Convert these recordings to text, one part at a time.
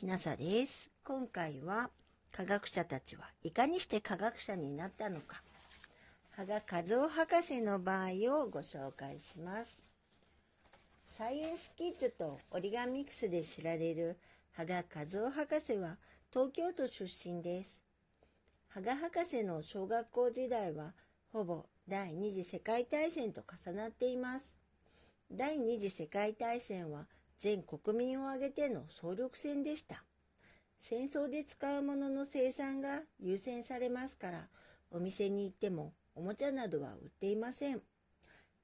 きなさです。今回は科学者たちはいかにして科学者になったのか、羽賀和夫博士の場合をご紹介します。サイエンスキッズとオリガミックスで知られる羽賀和夫博士は東京都出身です。羽賀博士の小学校時代はほぼ第二次世界大戦と重なっています。第二次世界大戦は全国民を挙げての総力戦でした。戦争で使うものの生産が優先されますから、お店に行ってもおもちゃなどは売っていません。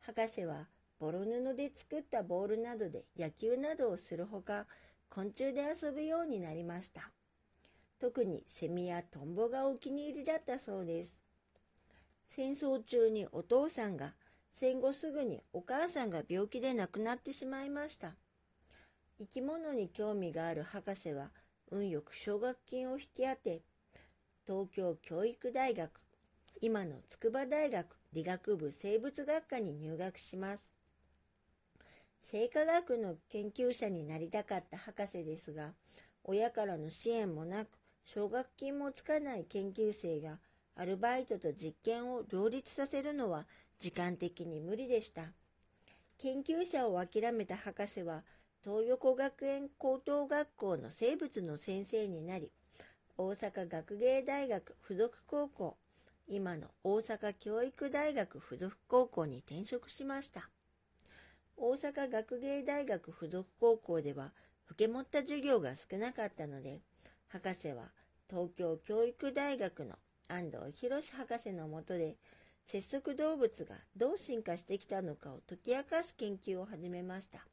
博士はボロ布で作ったボールなどで野球などをするほか、昆虫で遊ぶようになりました。特にセミやトンボがお気に入りだったそうです。戦争中にお父さんが、戦後すぐにお母さんが病気で亡くなってしまいました。生き物に興味がある博士は運よく奨学金を引き当て東京教育大学今の筑波大学理学部生物学科に入学します。生化学の研究者になりたかった博士ですが親からの支援もなく奨学金もつかない研究生がアルバイトと実験を両立させるのは時間的に無理でした。研究者を諦めた博士は東横学園高等学校の生物の先生になり、大阪学芸大学附属高校、今の大阪教育大学附属高校に転職しました。大阪学芸大学附属高校では受け持った授業が少なかったので、博士は東京教育大学の安藤博博士のもとで、節足動物がどう進化してきたのかを解き明かす研究を始めました。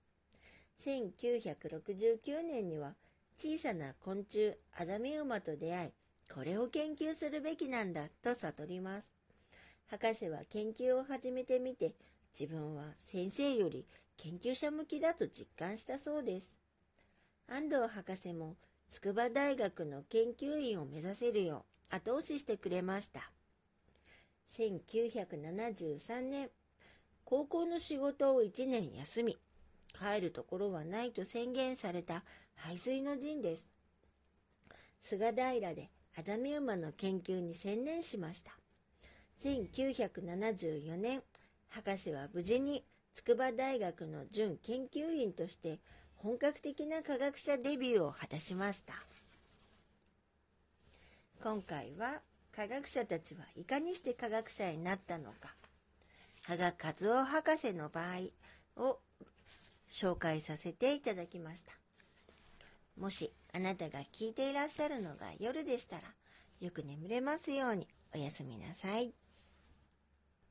1969年には小さな昆虫アザミウマと出会い、これを研究するべきなんだと悟ります。博士は研究を始めてみて、自分は先生より研究者向きだと実感したそうです。安藤博士も筑波大学の研究員を目指せるよう後押ししてくれました。1973年、高校の仕事を1年休み、帰るところはないと宣言された排水の陣です。菅平でアダミウマの研究に専念しました。1974年、博士は無事に筑波大学の準研究員として本格的な科学者デビューを果たしました。今回は科学者たちはいかにして科学者になったのか、羽賀和夫博士の場合を紹介させていただきました。もしあなたが聞いていらっしゃるのが夜でしたら、よく眠れますようにおやすみなさい。